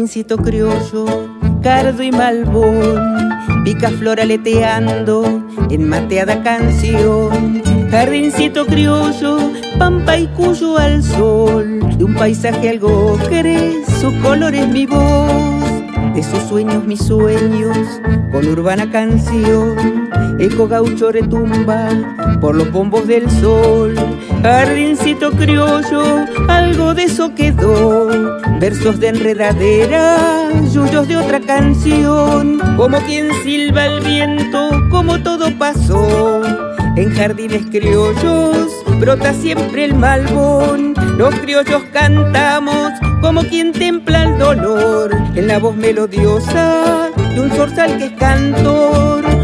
Jardincito criollo, cardo y malbón, pica flor aleteando en mateada canción. Jardincito criollo, pampa y cuyo al sol, de un paisaje algo querés, su color es mi voz, de sus sueños mis sueños, con urbana canción, eco gaucho retumba por los bombos del sol. Jardincito criollo, algo de eso quedó, versos de enredadera, yuyos de otra canción, como quien silba el viento, como todo pasó. En jardines criollos brota siempre el malbón, los criollos cantamos como quien templa el dolor, en la voz melodiosa de un zorzal que es cantor.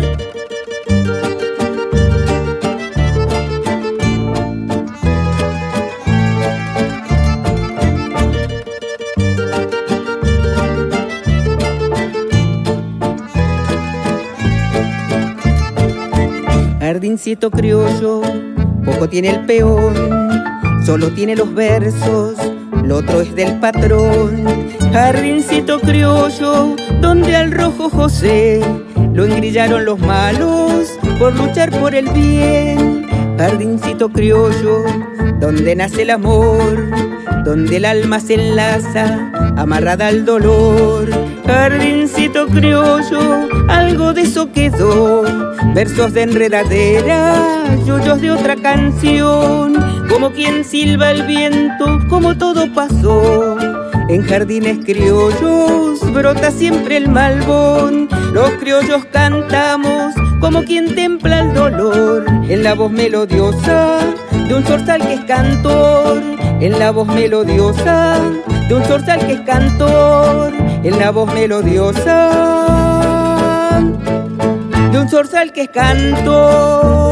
Jardincito criollo, poco tiene el peón, solo tiene los versos, lo otro es del patrón. Jardincito criollo, donde al rojo José lo engrillaron los malos por luchar por el bien. Jardincito criollo, donde nace el amor, donde el alma se enlaza, amarrada al dolor. Jardincito criollo, algo de eso quedó, versos de enredadera, yuyos de otra canción, como quien silba el viento, como todo pasó. En jardines criollos brota siempre el malbón, los criollos cantamos como quien templa el dolor, en la voz melodiosa de un zorzal que es cantor, en la voz melodiosa de un zorzal que es cantor, en la voz melodiosa de un zorzal que es cantor.